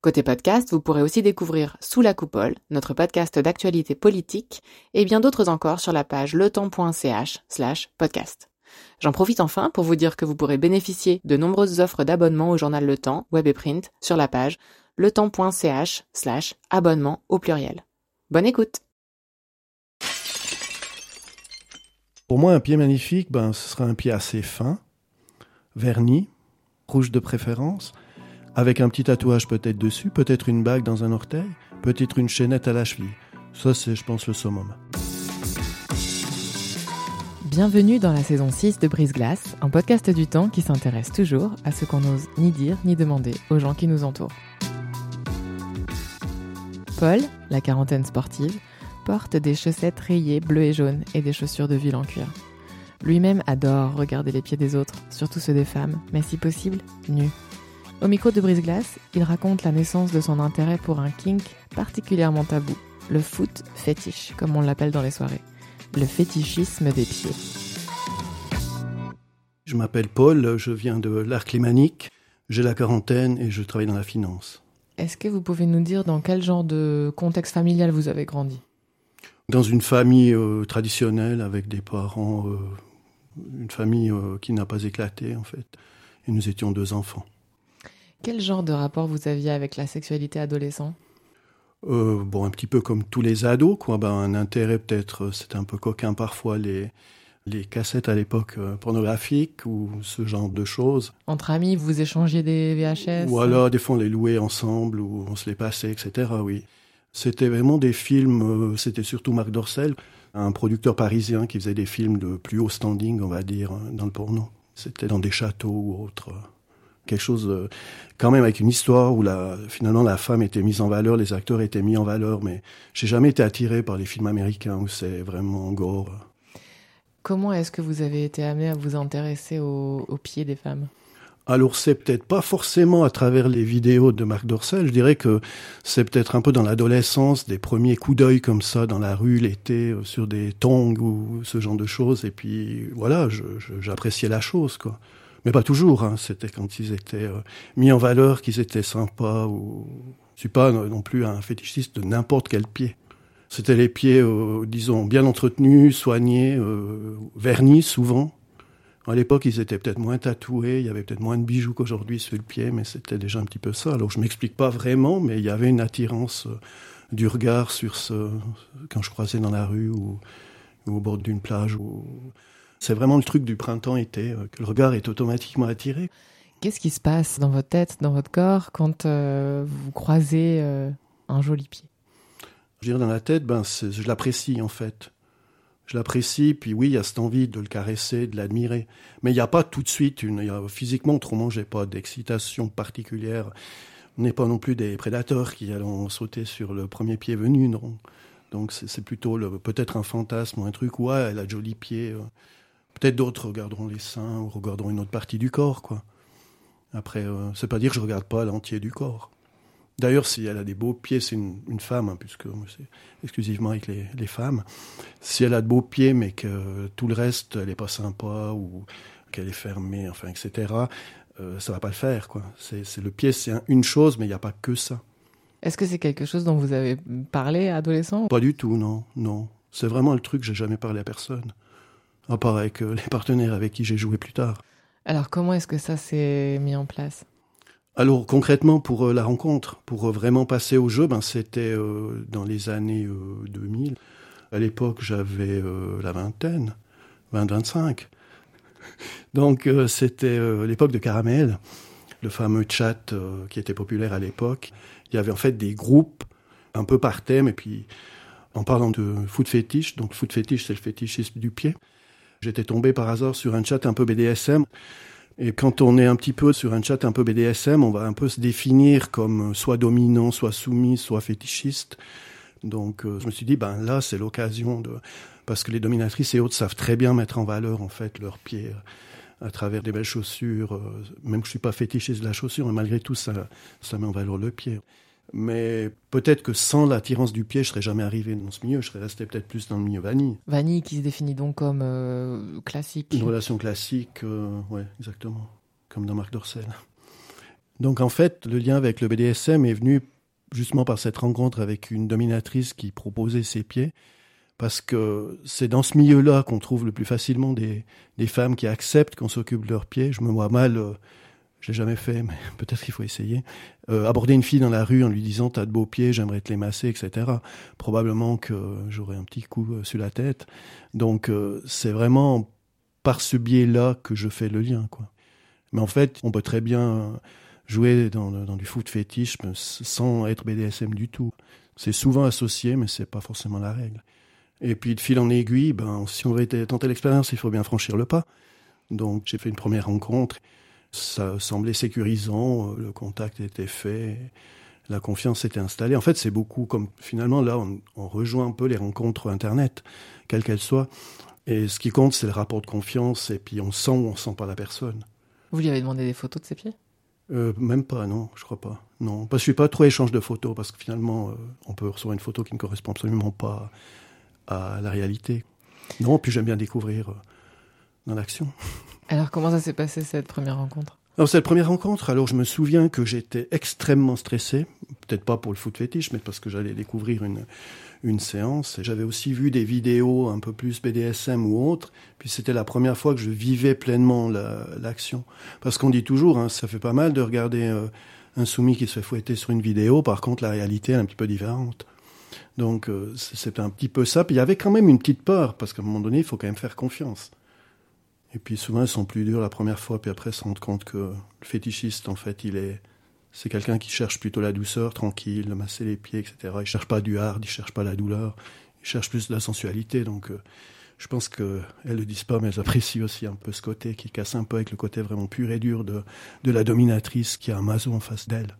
Côté podcast, vous pourrez aussi découvrir Sous la coupole, notre podcast d'actualité politique, et bien d'autres encore sur la page letemps.ch slash podcast. J'en profite enfin pour vous dire que vous pourrez bénéficier de nombreuses offres d'abonnement au journal Le Temps, web et print, sur la page letemps.ch slash abonnement au pluriel. Bonne écoute Pour moi, un pied magnifique, ben, ce sera un pied assez fin, verni, rouge de préférence, avec un petit tatouage peut-être dessus, peut-être une bague dans un orteil, peut-être une chaînette à la cheville. Ça, c'est, je pense, le summum. Bienvenue dans la saison 6 de Brise Glace, un podcast du temps qui s'intéresse toujours à ce qu'on n'ose ni dire ni demander aux gens qui nous entourent. Paul, la quarantaine sportive, porte des chaussettes rayées bleues et jaunes et des chaussures de ville en cuir. Lui-même adore regarder les pieds des autres, surtout ceux des femmes, mais si possible, nus. Au micro de Brise Glace, il raconte la naissance de son intérêt pour un kink particulièrement tabou, le foot fétiche, comme on l'appelle dans les soirées, le fétichisme des pieds. Je m'appelle Paul, je viens de l'art lémanique, j'ai la quarantaine et je travaille dans la finance. Est-ce que vous pouvez nous dire dans quel genre de contexte familial vous avez grandi? Dans une famille euh, traditionnelle avec des parents, euh, une famille euh, qui n'a pas éclaté en fait, et nous étions deux enfants. Quel genre de rapport vous aviez avec la sexualité adolescent? Euh, Bon, un petit peu comme tous les ados, quoi. Ben, un intérêt peut-être, euh, c'était un peu coquin parfois, les, les cassettes à l'époque euh, pornographiques ou ce genre de choses. Entre amis, vous échangez des VHS Ou alors, des fois, on les louait ensemble ou on se les passait, etc. Oui. C'était vraiment des films, c'était surtout Marc Dorcel, un producteur parisien qui faisait des films de plus haut standing, on va dire, dans le porno. C'était dans des châteaux ou autres quelque chose quand même avec une histoire où la, finalement la femme était mise en valeur, les acteurs étaient mis en valeur, mais j'ai jamais été attiré par les films américains où c'est vraiment gore. Comment est-ce que vous avez été amené à vous intéresser aux, pieds des femmes? Alors c'est peut-être pas forcément à travers les vidéos de Marc Dorcel, je dirais que c'est peut-être un peu dans l'adolescence, des premiers coups d'œil comme ça dans la rue l'été euh, sur des tongs ou ce genre de choses, et puis voilà, j'appréciais la chose quoi mais pas toujours. Hein. C'était quand ils étaient euh, mis en valeur, qu'ils étaient sympas. Ou je suis pas non plus un fétichiste de n'importe quel pied. C'était les pieds, euh, disons, bien entretenus, soignés, euh, vernis souvent. À l'époque, ils étaient peut-être moins tatoués, il y avait peut-être moins de bijoux qu'aujourd'hui sur le pied, mais c'était déjà un petit peu ça. Alors je m'explique pas vraiment, mais il y avait une attirance du regard sur ce quand je croisais dans la rue ou, au bord d'une plage c'est vraiment le truc du printemps-été, euh, que le regard est automatiquement attiré. Qu'est-ce qui se passe dans votre tête, dans votre corps, quand euh, vous croisez euh, un joli pied? Je veux dire, dans la tête, ben, je l'apprécie en fait. Je l'apprécie, puis oui, il y a cette envie de le caresser, de l'admirer. Mais il n'y a pas tout de suite une. Y a, physiquement, autrement, j'ai pas d'excitation particulière. On n'est pas non plus des prédateurs qui allons sauter sur le premier pied venu, non. Donc c'est plutôt peut-être un fantasme ou un truc, ouais, elle a de jolis pieds. Peut-être d'autres regarderont les seins ou regarderont une autre partie du corps, quoi. Après, euh, c'est pas dire que je regarde pas l'entier du corps. D'ailleurs, si elle a des beaux pieds, c'est une, femme, hein, puisque c'est exclusivement avec les, femmes. Si elle a de beaux pieds, mais que tout le reste, elle est pas sympa ou qu'elle est fermée, enfin, etc., euh, ça va pas le faire, quoi. C'est le pied, c'est une chose, mais il n'y a pas que ça. Est-ce que c'est quelque chose dont vous avez parlé adolescent? Pas du tout, non, non. C'est vraiment le truc, j'ai jamais parlé à personne à part avec euh, les partenaires avec qui j'ai joué plus tard. Alors comment est-ce que ça s'est mis en place? Alors concrètement pour euh, la rencontre, pour euh, vraiment passer au jeu, ben c'était dans les années 2000. À l'époque, j'avais la vingtaine, 20-25. Donc c'était l'époque de Caramel, le fameux chat qui était populaire à l'époque. Il y avait en fait des groupes un peu par thème et puis en parlant de foot fétiche, donc foot fétiche c'est le fétichisme du pied. J'étais tombé par hasard sur un chat un peu BDSM. Et quand on est un petit peu sur un chat un peu BDSM, on va un peu se définir comme soit dominant, soit soumis, soit fétichiste. Donc euh, je me suis dit, ben là, c'est l'occasion de... Parce que les dominatrices et autres savent très bien mettre en valeur, en fait, leurs pieds à travers des belles chaussures. Euh, même que je suis pas fétichiste de la chaussure, mais malgré tout, ça, ça met en valeur le pied. Mais peut-être que sans l'attirance du pied, je serais jamais arrivé dans ce milieu. Je serais resté peut-être plus dans le milieu vanille. Vanille qui se définit donc comme euh, classique. Une relation classique, euh, ouais, exactement. Comme dans Marc Dorcel. Donc en fait, le lien avec le BDSM est venu justement par cette rencontre avec une dominatrice qui proposait ses pieds. Parce que c'est dans ce milieu-là qu'on trouve le plus facilement des, des femmes qui acceptent qu'on s'occupe de leurs pieds. Je me vois mal. Euh, j'ai jamais fait, mais peut-être qu'il faut essayer. Euh, aborder une fille dans la rue en lui disant t'as de beaux pieds, j'aimerais te les masser, etc. Probablement que j'aurais un petit coup euh, sur la tête. Donc euh, c'est vraiment par ce biais-là que je fais le lien, quoi. Mais en fait, on peut très bien jouer dans, dans du foot fétiche sans être BDSM du tout. C'est souvent associé, mais c'est pas forcément la règle. Et puis de fil en aiguille, ben si on veut tenter l'expérience, il faut bien franchir le pas. Donc j'ai fait une première rencontre. Ça semblait sécurisant, euh, le contact était fait, la confiance s'était installée. En fait, c'est beaucoup comme finalement là, on, rejoint un peu les rencontres Internet, quelles qu'elles soient. Et ce qui compte, c'est le rapport de confiance, et puis on sent ou on sent pas la personne. Vous lui avez demandé des photos de ses pieds? Euh, Même pas, non, je crois pas. Non, parce que je suis pas trop échange de photos, parce que finalement, euh, on peut recevoir une photo qui ne correspond absolument pas à la réalité. Non, puis j'aime bien découvrir dans l'action. Alors comment ça s'est passé cette première rencontre? Alors cette première rencontre, alors je me souviens que j'étais extrêmement stressé, peut-être pas pour le foot fétiche, mais parce que j'allais découvrir une, une séance. J'avais aussi vu des vidéos un peu plus BDSM ou autres, puis c'était la première fois que je vivais pleinement l'action. parce qu'on dit toujours, hein, ça fait pas mal de regarder euh, un soumis qui se fait fouetter sur une vidéo, par contre la réalité est un petit peu différente. Donc euh, c'est un petit peu ça, puis il y avait quand même une petite peur, parce qu'à un moment donné, il faut quand même faire confiance. Et puis souvent, ils sont plus durs la première fois, puis après, ils se rendent compte que le fétichiste, en fait, il est, c'est quelqu'un qui cherche plutôt la douceur, tranquille, masser les pieds, etc. Il cherche pas du hard, il cherche pas la douleur, il cherche plus de la sensualité. Donc, euh, je pense qu'elles le disent pas, mais elles apprécient aussi un peu ce côté qui casse un peu avec le côté vraiment pur et dur de, de la dominatrice qui a un maso en face d'elle.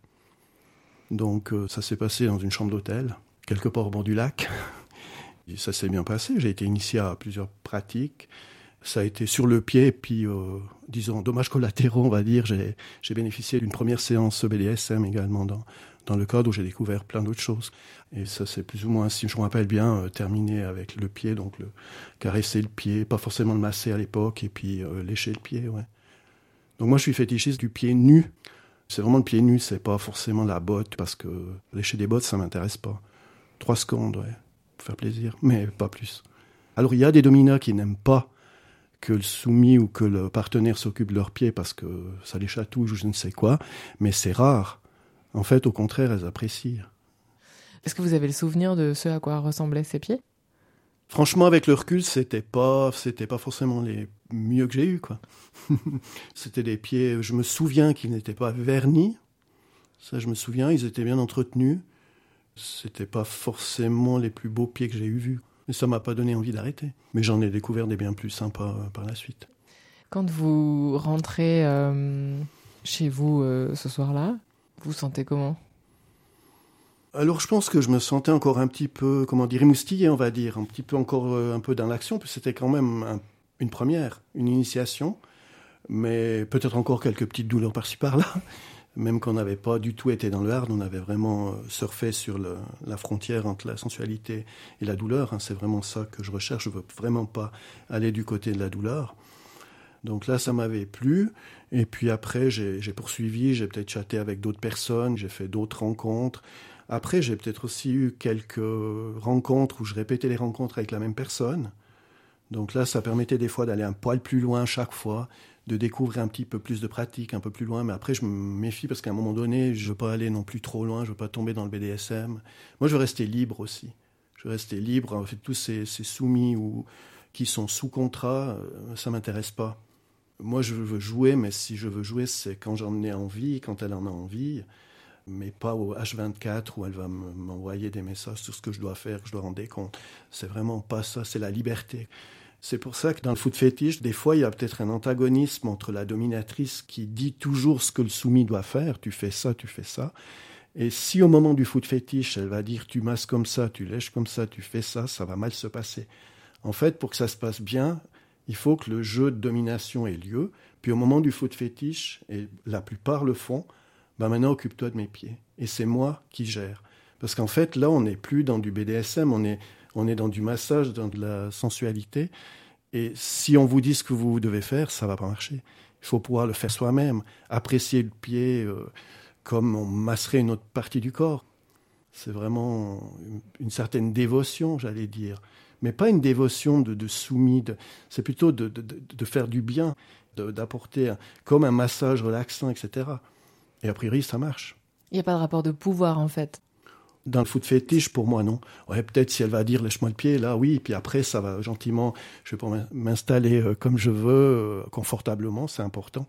Donc, euh, ça s'est passé dans une chambre d'hôtel, quelque part au bord du lac. Ça s'est bien passé. J'ai été initié à plusieurs pratiques ça a été sur le pied, puis, euh, disons, dommages collatéraux, on va dire. J'ai bénéficié d'une première séance BDSM également dans, dans le cadre où j'ai découvert plein d'autres choses. Et ça, c'est plus ou moins, si je me rappelle bien, euh, terminé avec le pied, donc caresser le pied, pas forcément le masser à l'époque, et puis euh, lécher le pied, ouais. Donc moi, je suis fétichiste du pied nu. C'est vraiment le pied nu, c'est pas forcément la botte, parce que lécher des bottes, ça m'intéresse pas. Trois secondes, ouais, pour faire plaisir, mais pas plus. Alors, il y a des dominas qui n'aiment pas que le soumis ou que le partenaire s'occupe de leurs pieds parce que ça les chatouille ou je ne sais quoi, mais c'est rare. En fait, au contraire, elles apprécient. Est-ce que vous avez le souvenir de ce à quoi ressemblaient ces pieds? Franchement, avec le recul, c'était pas, c'était pas forcément les mieux que j'ai eu, quoi. c'était des pieds, je me souviens qu'ils n'étaient pas vernis. Ça, je me souviens, ils étaient bien entretenus. C'était pas forcément les plus beaux pieds que j'ai eu vus. Mais ça m'a pas donné envie d'arrêter. Mais j'en ai découvert des bien plus sympas euh, par la suite. Quand vous rentrez euh, chez vous euh, ce soir-là, vous vous sentez comment? Alors je pense que je me sentais encore un petit peu, comment dire, émoustillé, on va dire, un petit peu encore un peu dans l'action, puis c'était quand même une première, une initiation, mais peut-être encore quelques petites douleurs par-ci par-là même qu'on n'avait pas du tout été dans le hard, on avait vraiment euh, surfé sur la frontière entre la sensualité et la douleur. Hein. c'est vraiment ça que je recherche. Je veux vraiment pas aller du côté de la douleur. Donc là, ça m'avait plu. Et puis après, j'ai poursuivi, j'ai peut-être chatté avec d'autres personnes, j'ai fait d'autres rencontres. Après, j'ai peut-être aussi eu quelques rencontres où je répétais les rencontres avec la même personne. Donc là, ça permettait des fois d'aller un poil plus loin chaque fois, de découvrir un petit peu plus de pratique, un peu plus loin. Mais après, je me méfie parce qu'à un moment donné, je veux pas aller non plus trop loin, je veux pas tomber dans le BDSM. Moi, je veux rester libre aussi. Je veux rester libre. En fait, tous ces, soumis ou qui sont sous contrat, euh, ça m'intéresse pas. Moi, je veux jouer, mais si je veux jouer, c'est quand j'en ai envie, quand elle en a envie, mais pas au H24 où elle va m'envoyer des messages sur ce que je dois faire, que je dois rendre compte. C'est vraiment pas ça, c'est la liberté. C'est pour ça que dans le foot fétiche, des fois, il y a peut-être un antagonisme entre la dominatrice qui dit toujours ce que le soumis doit faire, tu fais ça, tu fais ça, Et si au moment du foot fétiche, elle va dire tu masses comme ça, tu lèches comme ça, tu fais ça, ça va mal se passer. En fait, pour que ça se passe bien, il faut que le jeu de domination ait lieu. Puis au moment du foot fétiche, et la plupart le font, ben maintenant occupe-toi de mes pieds. Et c'est moi qui gère. Parce qu'en fait, là, on n'est plus dans du BDSM, on est, on est dans du massage, dans de la sensualité. Et si on vous dit ce que vous devez faire, ça va pas marcher. Il faut pouvoir le faire soi-même, apprécier le pied euh, comme on masserait une autre partie du corps. C'est vraiment une, certaine dévotion, j'allais dire. Mais pas une dévotion de, soumis, c'est plutôt de, de, de, faire du bien, d'apporter comme un massage relaxant, etc. Et a priori, ça marche. Il n'y a pas de rapport de pouvoir, en fait dans le foot fétiche, pour moi, non. Ouais, peut-être si elle va dire lèche-moi le pied, là, oui, puis après, ça va gentiment, je vais m'installer euh, comme je veux, euh, confortablement, c'est important.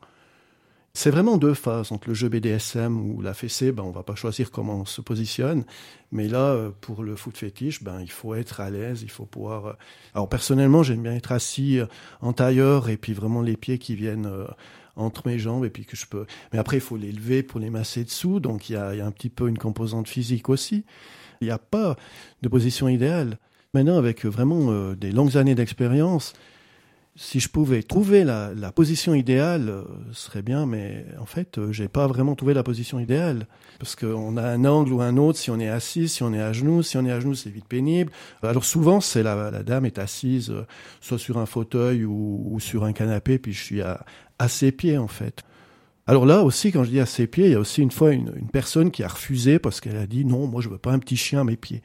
C'est vraiment deux phases entre le jeu BDSM ou la fessée, ben, on va pas choisir comment on se positionne, mais là, euh, pour le foot fétiche, ben, il faut être à l'aise, il faut pouvoir... Alors, personnellement, j'aime bien être assis en tailleur et puis vraiment les pieds qui viennent entre mes jambes et puis que je peux. Mais après, il faut les lever pour les masser dessous, donc il y a, un petit peu une composante physique aussi. Il n'y a pas de position idéale. Maintenant, avec vraiment euh, des longues années d'expérience, si je pouvais trouver la, position idéale, euh, ce serait bien, mais en fait, euh, j'ai pas vraiment trouvé la position idéale. Parce qu'on a un angle ou un autre, si on est assis, si on est à genoux, si on est à genoux, c'est vite pénible. Alors souvent, c'est la, la dame est assise, euh, soit sur un fauteuil ou, sur un canapé, puis je suis à, à ses pieds, en fait. Alors là aussi, quand je dis à ses pieds, il y a aussi une fois une, une personne qui a refusé parce qu'elle a dit non, moi je veux pas un petit chien à mes pieds.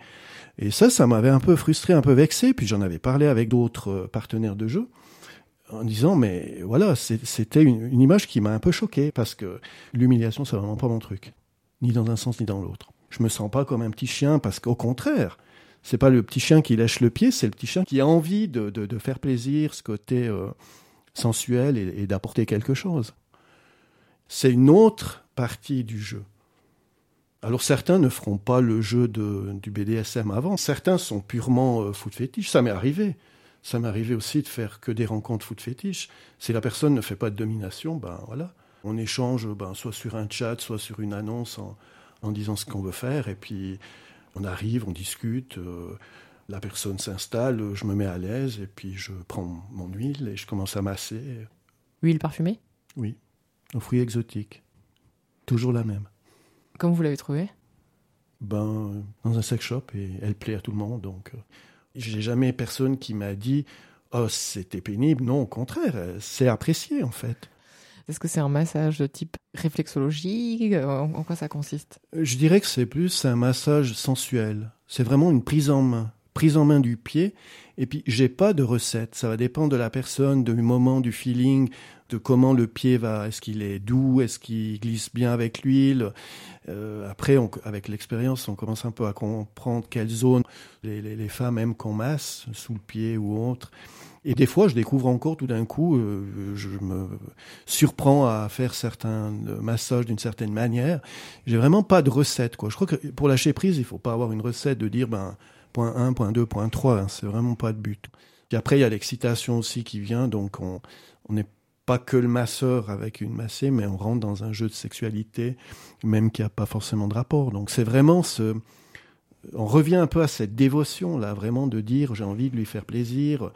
Et ça, ça m'avait un peu frustré, un peu vexé, puis j'en avais parlé avec d'autres partenaires de jeu en disant mais voilà c'était une, image qui m'a un peu choqué parce que l'humiliation c'est vraiment pas mon truc. Ni dans un sens ni dans l'autre. Je me sens pas comme un petit chien parce qu'au contraire c'est pas le petit chien qui lèche le pied c'est le petit chien qui a envie de, faire plaisir ce côté euh, sensuel et, d'apporter quelque chose. C'est une autre partie du jeu. Alors certains ne feront pas le jeu du BDSM avant. Certains sont purement euh, foot fétiche ça m'est arrivé ça m'est arrivé aussi de faire que des rencontres foot fétiche. Si la personne ne fait pas de domination, ben voilà, on échange ben, soit sur un chat, soit sur une annonce en, disant ce qu'on veut faire, et puis on arrive, on discute, euh, la personne s'installe, je me mets à l'aise, et puis je prends mon huile et je commence à masser. Huile parfumée? Oui, aux fruits exotiques. Toujours la même. Comment vous l'avez trouvée? Ben, dans un sex shop, et elle plaît à tout le monde, donc... J'ai jamais personne qui m'a dit Oh, c'était pénible. Non, au contraire, c'est apprécié en fait. Est-ce que c'est un massage de type réflexologie? En, quoi ça consiste? Je dirais que c'est plus un massage sensuel. C'est vraiment une prise en main. Prise en main du pied. Et puis, j'ai pas de recette. Ça va dépendre de la personne, du moment, du feeling, de comment le pied va. Est-ce qu'il est doux Est-ce qu'il glisse bien avec l'huile euh, Après, avec l'expérience, on commence un peu à comprendre quelle zone les, femmes aiment qu'on masse, sous le pied ou autre. Et des fois, je découvre encore tout d'un coup, euh, je me surprends à faire certains massages d'une certaine manière. J'ai vraiment pas de recette, quoi. Je crois que pour lâcher prise, il faut pas avoir une recette de dire, ben, point 1, point 2, point 3. Hein, c'est vraiment pas le but. Et après, il y a l'excitation aussi qui vient, donc on n'est pas que le masseur avec une massée, mais on rentre dans un jeu de sexualité, même qui a pas forcément de rapport. Donc c'est vraiment ce, on revient un peu à cette dévotion là, vraiment de dire j'ai envie de lui faire plaisir.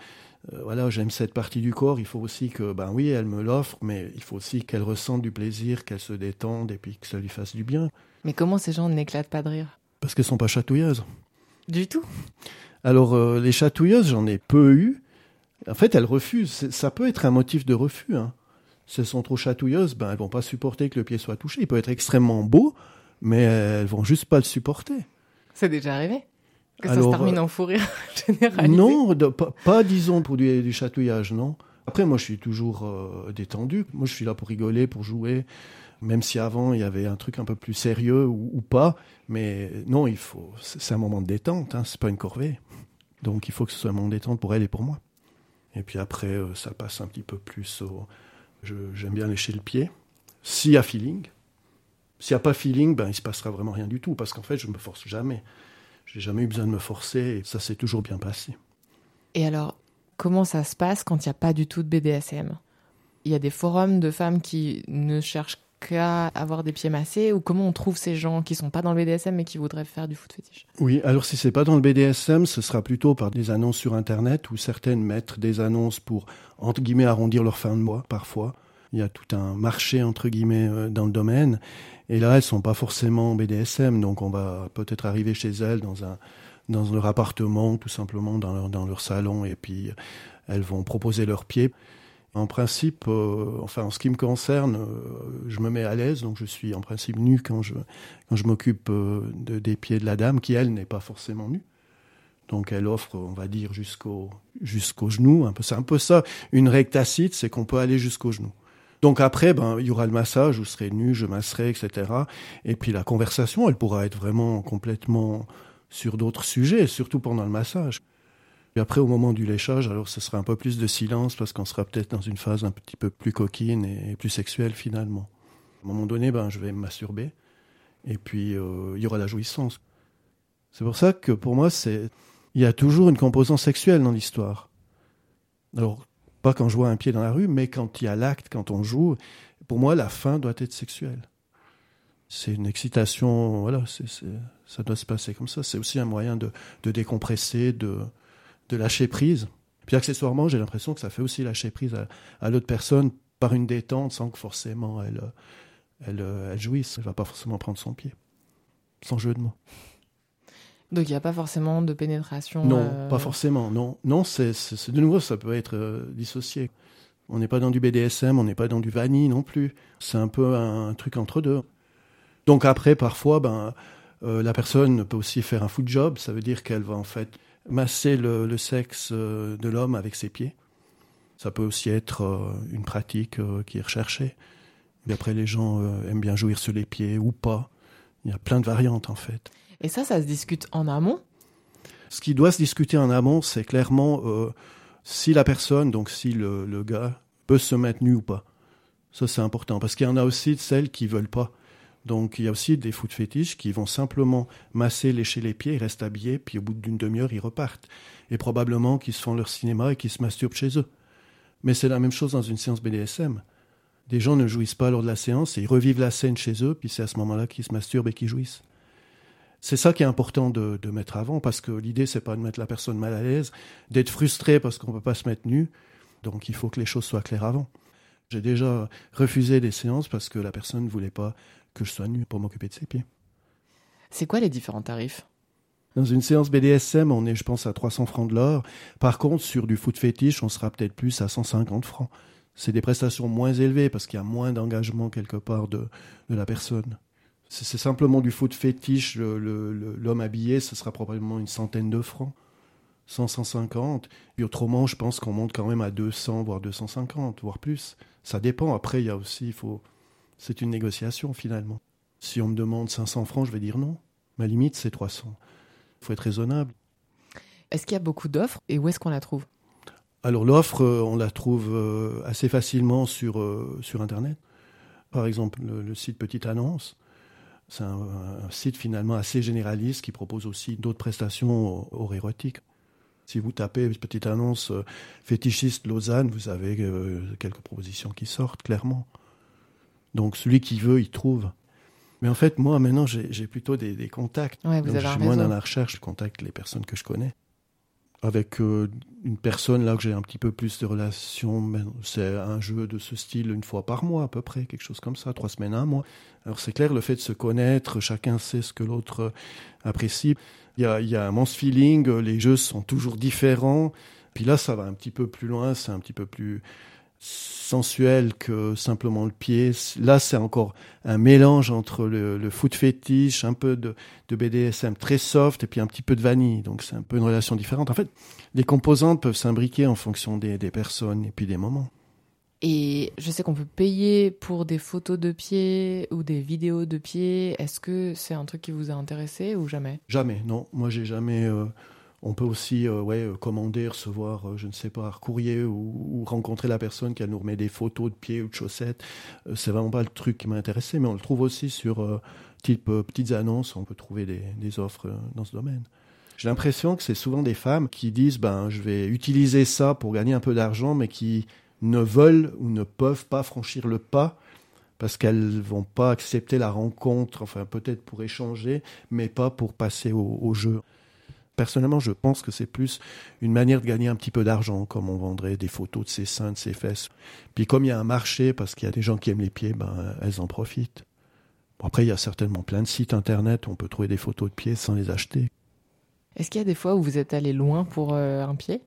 Euh, voilà, j'aime cette partie du corps. Il faut aussi que, ben oui, elle me l'offre, mais il faut aussi qu'elle ressente du plaisir, qu'elle se détende et puis que ça lui fasse du bien. Mais comment ces gens n'éclatent pas de rire? Parce qu'elles sont pas chatouilleuses. Du tout. Alors euh, les chatouilleuses, j'en ai peu eu. En fait, elles refusent. Ça peut être un motif de refus. Hein. Si elles sont trop chatouilleuses, ben elles vont pas supporter que le pied soit touché. Il peut être extrêmement beau, mais elles vont juste pas le supporter. C'est déjà arrivé que ça se termine en fou rire généralisé Non, pas, disons pour du, chatouillage, non. Après, moi, je suis toujours euh, détendu. Moi, je suis là pour rigoler, pour jouer même si avant il y avait un truc un peu plus sérieux ou, pas. Mais non, il faut. C'est un moment de détente, hein, c'est pas une corvée. Donc il faut que ce soit un moment de détente pour elle et pour moi. Et puis après, euh, ça passe un petit peu plus au. J'aime bien lécher le pied. S'il y a feeling. S'il n'y a pas feeling, ben, il se passera vraiment rien du tout. Parce qu'en fait, je me force jamais. J'ai jamais eu besoin de me forcer et ça s'est toujours bien passé. Et alors, comment ça se passe quand il n'y a pas du tout de BDSM Il y a des forums de femmes qui ne cherchent qu'à avoir des pieds massés ou comment on trouve ces gens qui sont pas dans le BDSM mais qui voudraient faire du foot fétiche? Oui, alors si c'est pas dans le BDSM, ce sera plutôt par des annonces sur internet où certaines mettent des annonces pour entre guillemets arrondir leur fin de mois parfois. Il y a tout un marché entre guillemets euh, dans le domaine et là elles sont pas forcément BDSM donc on va peut-être arriver chez elles dans un dans leur appartement tout simplement dans leur, dans leur salon et puis elles vont proposer leurs pieds. En principe, euh, enfin en ce qui me concerne, euh, je me mets à l'aise, donc je suis en principe nu quand je, quand je m'occupe euh, de, des pieds de la dame, qui elle n'est pas forcément nue. Donc elle offre, on va dire, jusqu'au jusqu'au genou. Un peu, c'est un peu ça. Une rectacite, c'est qu'on peut aller jusqu'au genou. Donc après, ben, il y aura le massage, vous serez nu, je masserai, etc. Et puis la conversation, elle pourra être vraiment complètement sur d'autres sujets, surtout pendant le massage. Et après, au moment du léchage, alors ce sera un peu plus de silence parce qu'on sera peut-être dans une phase un petit peu plus coquine et plus sexuelle finalement. À un moment donné, ben, je vais masturber et puis euh, il y aura la jouissance. C'est pour ça que pour moi, c'est il y a toujours une composante sexuelle dans l'histoire. Alors, pas quand je vois un pied dans la rue, mais quand il y a l'acte, quand on joue, pour moi, la fin doit être sexuelle. C'est une excitation, voilà, ça doit se passer comme ça. C'est aussi un moyen de, de décompresser, de, de lâcher prise. Puis accessoirement, j'ai l'impression que ça fait aussi lâcher prise à, l'autre personne par une détente sans que forcément elle, elle, elle jouisse. Elle va pas forcément prendre son pied. Sans jeu de mots. Donc il n'y a pas forcément de pénétration Non, euh, pas forcément. Non, non c'est, de nouveau, ça peut être euh, dissocié. On n'est pas dans du BDSM, on n'est pas dans du vanille non plus. C'est un peu un, truc entre deux. Donc après, parfois, ben, euh, la personne peut aussi faire un foot job. Ça veut dire qu'elle va en fait masser le, sexe euh, de l'homme avec ses pieds. Ça peut aussi être euh, une pratique euh, qui est recherchée. Et après, les gens aiment bien jouir sur les pieds ou pas. Il y a plein de variantes en fait. Et ça, ça se discute en amont? Ce qui doit se discuter en amont, c'est clairement si la personne, donc si le, le, gars, peut se mettre nu ou pas. Ça, c'est important. Parce qu'il y en a aussi de celles qui veulent pas. Donc il y a aussi des foot fétiches qui vont simplement masser, lécher les pieds, ils restent habillés, puis au bout d'une demi-heure, ils repartent. Et probablement qu'ils se font leur cinéma et qu'ils se masturbent chez eux. Mais c'est la même chose dans une séance BDSM. Des gens ne jouissent pas lors de la séance et ils revivent la scène chez eux, puis c'est à ce moment-là qu'ils se masturbent et qu'ils jouissent. C'est ça qui est important de, mettre avant, parce que l'idée, c'est pas de mettre la personne mal à l'aise, d'être frustré parce qu'on peut pas se mettre nu. Donc il faut que les choses soient claires avant. J'ai déjà refusé des séances parce que la personne ne voulait pas que je sois nu pour m'occuper de ses pieds. C'est quoi les différents tarifs? Dans une séance BDSM, on est, je pense, à 300 francs de l'heure. Par contre, sur du foot fétiche, on sera peut-être plus à 150 francs. C'est des prestations moins élevées parce qu'il y a moins d'engagement quelque part de, de la personne. C'est simplement du foot fétiche, l'homme habillé, ce sera probablement une centaine de francs. 100, 150. Et autrement, je pense qu'on monte quand même à 200, voire 250, voire plus. Ça dépend. Après, il y a aussi, il faut, c'est une négociation finalement. Si on me demande 500 francs, je vais dire non. Ma limite, c'est 300. Il faut être raisonnable. Est-ce qu'il y a beaucoup d'offres et où est-ce qu'on la trouve? Alors l'offre, euh, on la trouve euh, assez facilement sur, euh, sur Internet. Par exemple, le, site Petite Annonce. C'est un, site finalement assez généraliste qui propose aussi d'autres prestations hors érotiques. Si vous tapez Petite Annonce fétichiste Lausanne, vous avez quelques propositions qui sortent clairement. Donc celui qui veut, il trouve. Mais en fait, moi, maintenant, j'ai plutôt des, contacts. Ouais, vous Donc, je suis moins dans la recherche, je contacte les personnes que je connais. Avec euh, une personne là que j'ai un petit peu plus de relations, c'est un jeu de ce style une fois par mois à peu près, quelque chose comme ça, trois semaines, un mois. Alors c'est clair, le fait de se connaître, chacun sait ce que l'autre apprécie. Il y a, il y a un immense feeling, les jeux sont toujours différents. Puis là, ça va un petit peu plus loin, c'est un petit peu plus sensuel que simplement le pied. Là, c'est encore un mélange entre le, foot fétiche, un peu de, BDSM très soft et puis un petit peu de vanille. Donc, c'est un peu une relation différente. En fait, les composantes peuvent s'imbriquer en fonction des, personnes et puis des moments. Et je sais qu'on peut payer pour des photos de pieds ou des vidéos de pieds. Est-ce que c'est un truc qui vous a intéressé ou jamais? Jamais, non. Moi, j'ai jamais. Euh, on peut aussi euh, euh, commander, recevoir, euh, je ne sais pas, courrier ou, rencontrer la personne qui nous remet des photos de pieds ou de chaussettes. c'est vraiment pas le truc qui m'a intéressé, mais on le trouve aussi sur type petites annonces. On peut trouver des, offres dans ce domaine. J'ai l'impression que c'est souvent des femmes qui disent ben je vais utiliser ça pour gagner un peu d'argent, mais qui ne veulent ou ne peuvent pas franchir le pas parce qu'elles vont pas accepter la rencontre, enfin peut-être pour échanger, mais pas pour passer au, jeu. Personnellement, je pense que c'est plus une manière de gagner un petit peu d'argent, comme on vendrait des photos de ses seins, de ses fesses. Puis comme il y a un marché, parce qu'il y a des gens qui aiment les pieds, ben, elles en profitent. après, il y a certainement plein de sites internet où on peut trouver des photos de pieds sans les acheter. Est-ce qu'il y a des fois où vous êtes allé loin pour euh, un pied?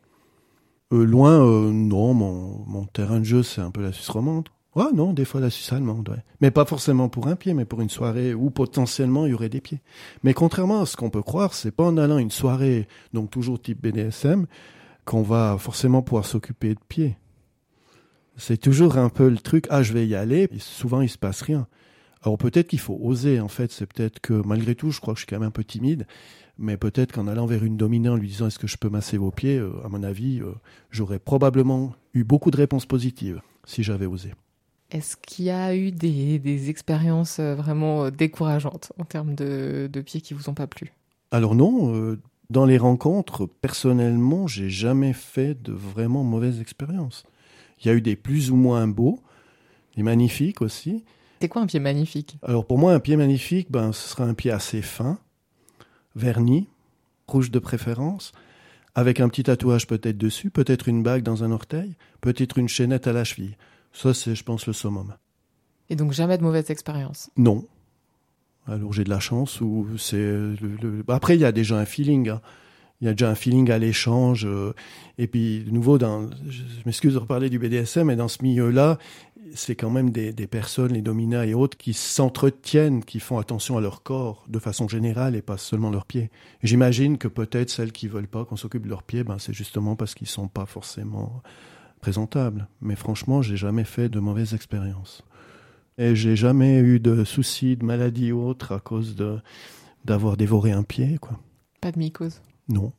Euh, Loin, euh, non. Mon, mon, terrain de jeu, c'est un peu la Suisse romande. Ouais, non, des fois la Suisse allemande, ouais. Mais pas forcément pour un pied, mais pour une soirée où potentiellement il y aurait des pieds. Mais contrairement à ce qu'on peut croire, c'est pas en allant à une soirée, donc toujours type BDSM, qu'on va forcément pouvoir s'occuper de pieds. C'est toujours un peu le truc, ah, je vais y aller, souvent il se passe rien. Alors peut-être qu'il faut oser, en fait, c'est peut-être que malgré tout, je crois que je suis quand même un peu timide, mais peut-être qu'en allant vers une dominante, lui disant est-ce que je peux masser vos pieds, euh, à mon avis, euh, j'aurais probablement eu beaucoup de réponses positives si j'avais osé. Est-ce qu'il y a eu des, expériences euh, vraiment euh, décourageantes en termes de, pieds qui vous ont pas plu? Alors non, euh, dans les rencontres, personnellement, j'ai jamais fait de vraiment mauvaises expériences. Il y a eu des plus ou moins beaux, des magnifiques aussi. C'est quoi un pied magnifique? Alors pour moi, un pied magnifique, ben, ce sera un pied assez fin, verni, rouge de préférence, avec un petit tatouage peut-être dessus, peut-être une bague dans un orteil, peut-être une chaînette à la cheville. Ça, c'est, je pense, le summum. Et donc jamais de mauvaise expérience Non. Alors j'ai de la chance ou c'est le, après il y a déjà un feeling. Hein. Il y a déjà un feeling à l'échange. Euh, et puis de nouveau, dans, je, m'excuse de reparler du BDSM, mais dans ce milieu-là, c'est quand même des, des, personnes, les dominas et autres, qui s'entretiennent, qui font attention à leur corps de façon générale et pas seulement leurs pieds. J'imagine que peut-être celles qui veulent pas qu'on s'occupe de leurs pieds, ben c'est justement parce qu'ils sont pas forcément présentable. Mais franchement, j'ai jamais fait de mauvaises expériences. Et j'ai jamais eu de soucis, de maladies ou autres à cause de d'avoir dévoré un pied, quoi. Pas de mycose? Non.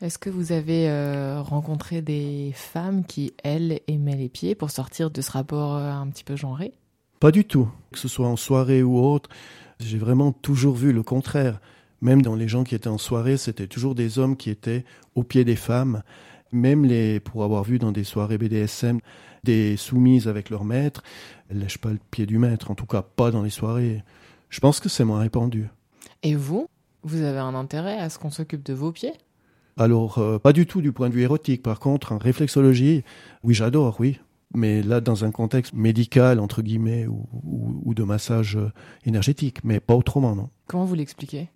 Est-ce que vous avez euh, rencontré des femmes qui, elles, aimaient les pieds pour sortir de ce rapport euh, un petit peu genré? Pas du tout. Que ce soit en soirée ou autre, j'ai vraiment toujours vu le contraire. Même dans les gens qui étaient en soirée, c'était toujours des hommes qui étaient au pied des femmes même les, pour avoir vu dans des soirées BDSM, des soumises avec leur maître, elles lèchent pas le pied du maître, en tout cas pas dans les soirées. Je pense que c'est moins répandu. Et vous, vous avez un intérêt à ce qu'on s'occupe de vos pieds? Alors, euh, pas du tout du point de vue érotique. Par contre, en réflexologie, oui, j'adore, oui. Mais là, dans un contexte médical, entre guillemets, ou, ou de massage euh, énergétique, mais pas autrement, non. Comment vous l'expliquez?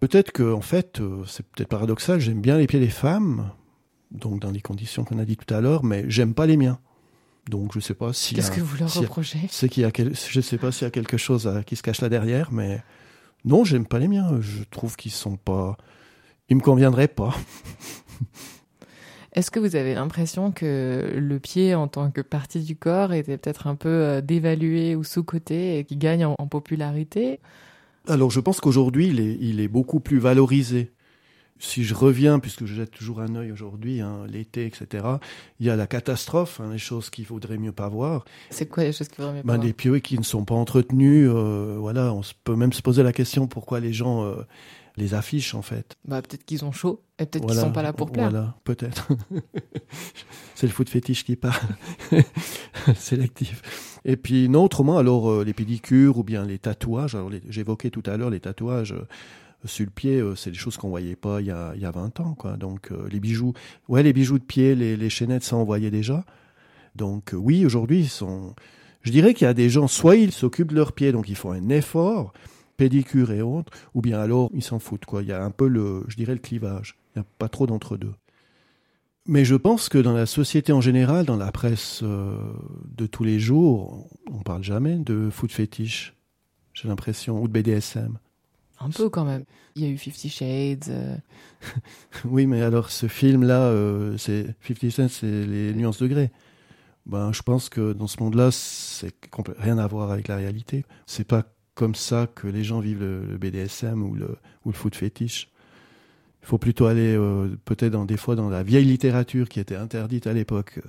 Peut-être que, en fait, euh, c'est peut-être paradoxal, j'aime bien les pieds des femmes, donc dans les conditions qu'on a dit tout à l'heure, mais j'aime pas les miens. Donc je sais pas si. Qu'est-ce que vous leur reprochez? C'est qu'il y a je sais pas s'il y a quelque chose qui se cache là derrière, mais non, j'aime pas les miens. Je trouve qu'ils sont pas, ils me conviendraient pas. Est-ce que vous avez l'impression que le pied en tant que partie du corps était peut-être un peu euh, dévalué ou sous-coté et qui gagne en, popularité? Alors je pense qu'aujourd'hui il est, il est beaucoup plus valorisé si je reviens, puisque je jette toujours un œil aujourd'hui, hein, l'été, etc., il y a la catastrophe, hein, les choses qu'il vaudrait mieux pas voir. C'est quoi les choses qu'il vaudrait mieux ben, pas Des pieux qui ne sont pas entretenus. Euh, voilà, on peut même se poser la question pourquoi les gens euh, les affichent en fait. Bah peut-être qu'ils ont chaud et peut-être qu'ils sont pas là pour plaire. Voilà, peut-être. C'est le foot fétiche qui parle. Sélectif. Et puis non, autrement, alors euh, les pédicures ou bien les tatouages. Alors j'évoquais tout à l'heure les tatouages sur le pied, euh, c'est des choses qu'on voyait pas il y a, y a 20 ans, quoi. Donc, euh, les bijoux, ouais, les bijoux de pied, les, les chaînettes, ça on voyait déjà. Donc, euh, oui, aujourd'hui, ils sont, je dirais qu'il y a des gens, soit ils s'occupent de leurs pieds, donc ils font un effort, pédicure et autres, ou bien alors ils s'en foutent, quoi. Il y a un peu le, je dirais le clivage. Il n'y a pas trop d'entre-deux. Mais je pense que dans la société en général, dans la presse de tous les jours, on parle jamais de foot fétiche. J'ai l'impression, ou de BDSM. Un peu quand même. Il y a eu Fifty Shades. Euh. oui, mais alors ce film-là, euh, c'est Fifty Shades, c'est les nuances de gré. Ben, je pense que dans ce monde-là, c'est rien à voir avec la réalité. C'est pas comme ça que les gens vivent le, BDSM ou le, ou le foot fétiche. Il faut plutôt aller euh, peut-être dans des fois dans la vieille littérature qui était interdite à l'époque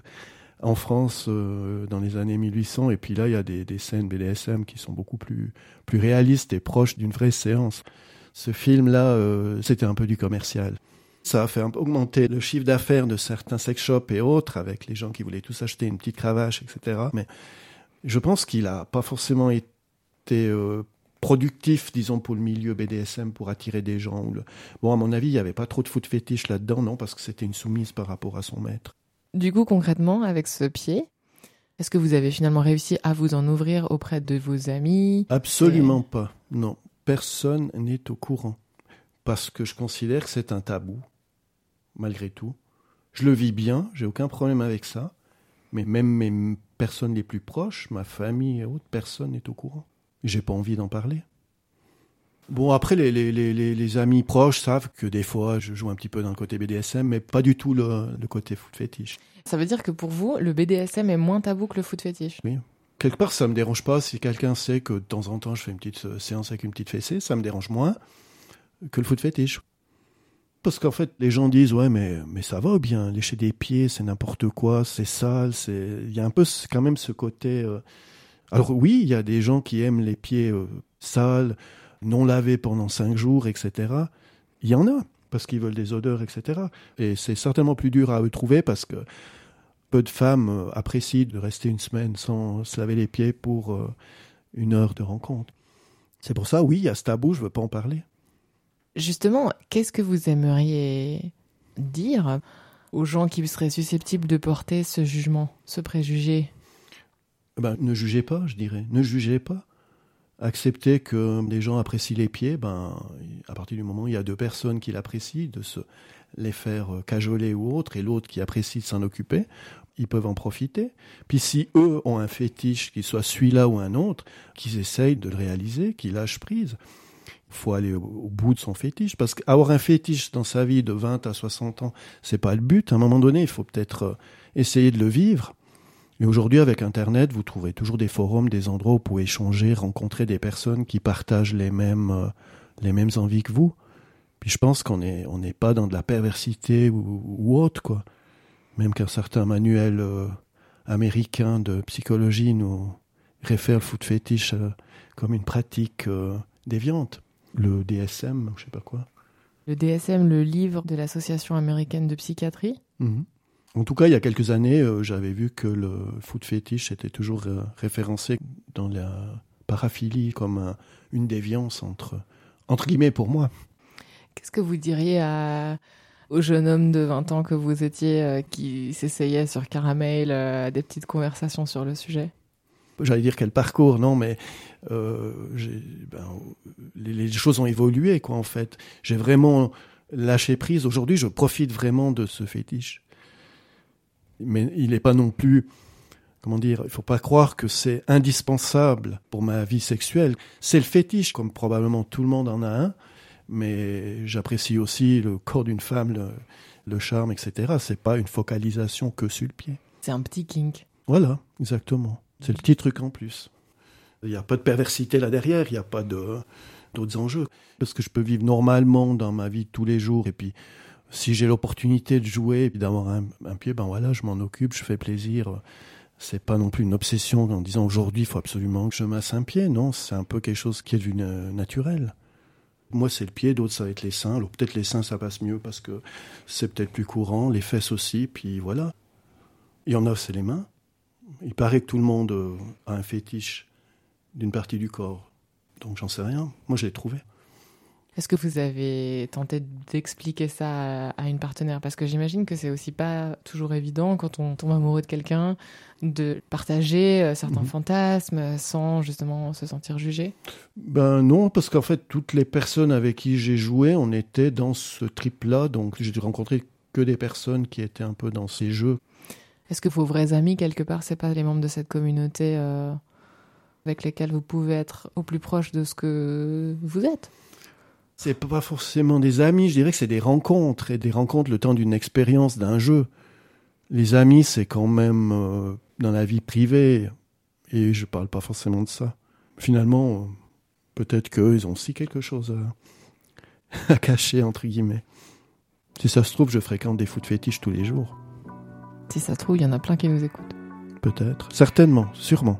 en France euh, dans les années 1800. Et puis là, il y a des, scènes BDSM qui sont beaucoup plus, plus réalistes et proches d'une vraie séance. Ce film-là, euh, c'était un peu du commercial. Ça a fait augmenter le chiffre d'affaires de certains sex shops et autres, avec les gens qui voulaient tous acheter une petite cravache, etc. Mais je pense qu'il n'a pas forcément été euh, productif, disons, pour le milieu BDSM, pour attirer des gens. Bon, à mon avis, il n'y avait pas trop de foot fétiche là-dedans, non, parce que c'était une soumise par rapport à son maître. Du coup, concrètement, avec ce pied, est-ce que vous avez finalement réussi à vous en ouvrir auprès de vos amis? Absolument pas, non. Personne n'est au courant. Parce que je considère que c'est un tabou, malgré tout. Je le vis bien, j'ai aucun problème avec ça. Mais même mes personnes les plus proches, ma famille et autres, personne n'est au courant. J'ai pas envie d'en parler. Bon, après, les, les, les, les, amis proches savent que des fois, je joue un petit peu dans le côté BDSM, mais pas du tout le, le côté foot fétiche. Ça veut dire que pour vous, le BDSM est moins tabou que le foot fétiche? Oui. Quelque part, ça me dérange pas si quelqu'un sait que de temps en temps, je fais une petite euh, séance avec une petite fessée, ça me dérange moins que le foot fétiche. Parce qu'en fait, les gens disent, ouais, mais, mais ça va bien, lécher des pieds, c'est n'importe quoi, c'est sale, c'est, il y a un peu quand même ce côté, euh, alors oui, il y a des gens qui aiment les pieds euh, sales, non lavés pendant cinq jours, etc. Il y en a, parce qu'ils veulent des odeurs, etc. Et c'est certainement plus dur à eux trouver parce que peu de femmes euh, apprécient de rester une semaine sans se laver les pieds pour euh, une heure de rencontre. C'est pour ça, oui, il y a ce tabou, je ne veux pas en parler. Justement, qu'est-ce que vous aimeriez dire aux gens qui seraient susceptibles de porter ce jugement, ce préjugé? Ben, ne jugez pas, je dirais. Ne jugez pas. Acceptez que les gens apprécient les pieds. Ben, à partir du moment où il y a deux personnes qui l'apprécient, de se les faire cajoler ou autre, et l'autre qui apprécie de s'en occuper, ils peuvent en profiter. Puis si eux ont un fétiche, qu'il soit celui-là ou un autre, qu'ils essayent de le réaliser, qu'ils lâchent prise. Il faut aller au, bout de son fétiche, parce qu'avoir un fétiche dans sa vie de 20 à 60 ans, c'est pas le but. À un moment donné, il faut peut-être euh, essayer de le vivre et aujourd'hui, avec Internet, vous trouverez toujours des forums, des endroits où vous pouvez échanger, rencontrer des personnes qui partagent les mêmes, euh, les mêmes envies que vous. Puis je pense qu'on n'est on n'est pas dans de la perversité ou, ou autre, quoi. Même qu'un certain manuel euh, américain de psychologie nous réfère le foot fétiche euh, comme une pratique déviante. Le DSM, je sais pas quoi. Le DSM, le livre de l'Association américaine de psychiatrie mhm. En tout cas, il y a quelques années, euh, j'avais vu que le foot fétiche était toujours euh, référencé dans la paraphilie comme une déviance entre, entre guillemets pour moi. Qu'est-ce que vous diriez à, au jeune homme de 20 ans que vous étiez euh, qui s'essayait sur Caramel à des petites conversations sur le sujet? J'allais dire quel parcours, non, mais ben, les, les, choses ont évolué, quoi, en fait. J'ai vraiment lâché prise. Aujourd'hui, je profite vraiment de ce fétiche mais il n'est pas non plus comment dire, il faut pas croire que c'est indispensable pour ma vie sexuelle. C'est le fétiche, comme probablement tout le monde en a un, mais j'apprécie aussi le corps d'une femme, le, le, charme, etc. C'est pas une focalisation que sur le pied. C'est un petit kink. Voilà, exactement. C'est le petit truc en plus. Il n'y a pas de perversité là derrière, il n'y a pas de d'autres enjeux. Parce que je peux vivre normalement dans ma vie de tous les jours et puis si j'ai l'opportunité de jouer et d'avoir un, pied, ben voilà, je m'en occupe, je fais plaisir. C'est pas non plus une obsession en disant aujourd'hui il faut absolument que je masse un pied. Non, c'est un peu quelque chose qui est devenu naturel. Moi, c'est le pied, d'autres, ça va être les seins. Peut-être les seins, ça passe mieux parce que c'est peut-être plus courant, les fesses aussi, puis voilà. Il y en a, c'est les mains. Il paraît que tout le monde euh, a un fétiche d'une partie du corps. Donc, j'en sais rien. Moi, je l'ai trouvé. Est-ce que vous avez tenté d'expliquer ça à une partenaire? Parce que j'imagine que c'est aussi pas toujours évident quand on tombe amoureux de quelqu'un de partager euh, certains mhm. fantasmes sans justement se sentir jugé. Ben non, parce qu'en fait toutes les personnes avec qui j'ai joué, on était dans ce trip-là, donc j'ai rencontré que des personnes qui étaient un peu dans ces jeux. Est-ce que vos vrais amis quelque part, c'est pas les membres de cette communauté euh, avec lesquels vous pouvez être au plus proche de ce que vous êtes? C'est pas forcément des amis, je dirais que c'est des rencontres, et des rencontres le temps d'une expérience, d'un jeu. Les amis, c'est quand même euh, dans la vie privée, et je parle pas forcément de ça. Finalement, peut-être qu'eux, ils ont aussi quelque chose à, à cacher, entre guillemets. Si ça se trouve, je fréquente des foot fétiches tous les jours. Si ça se trouve, il y en a plein qui nous écoutent. Peut-être. Certainement, sûrement.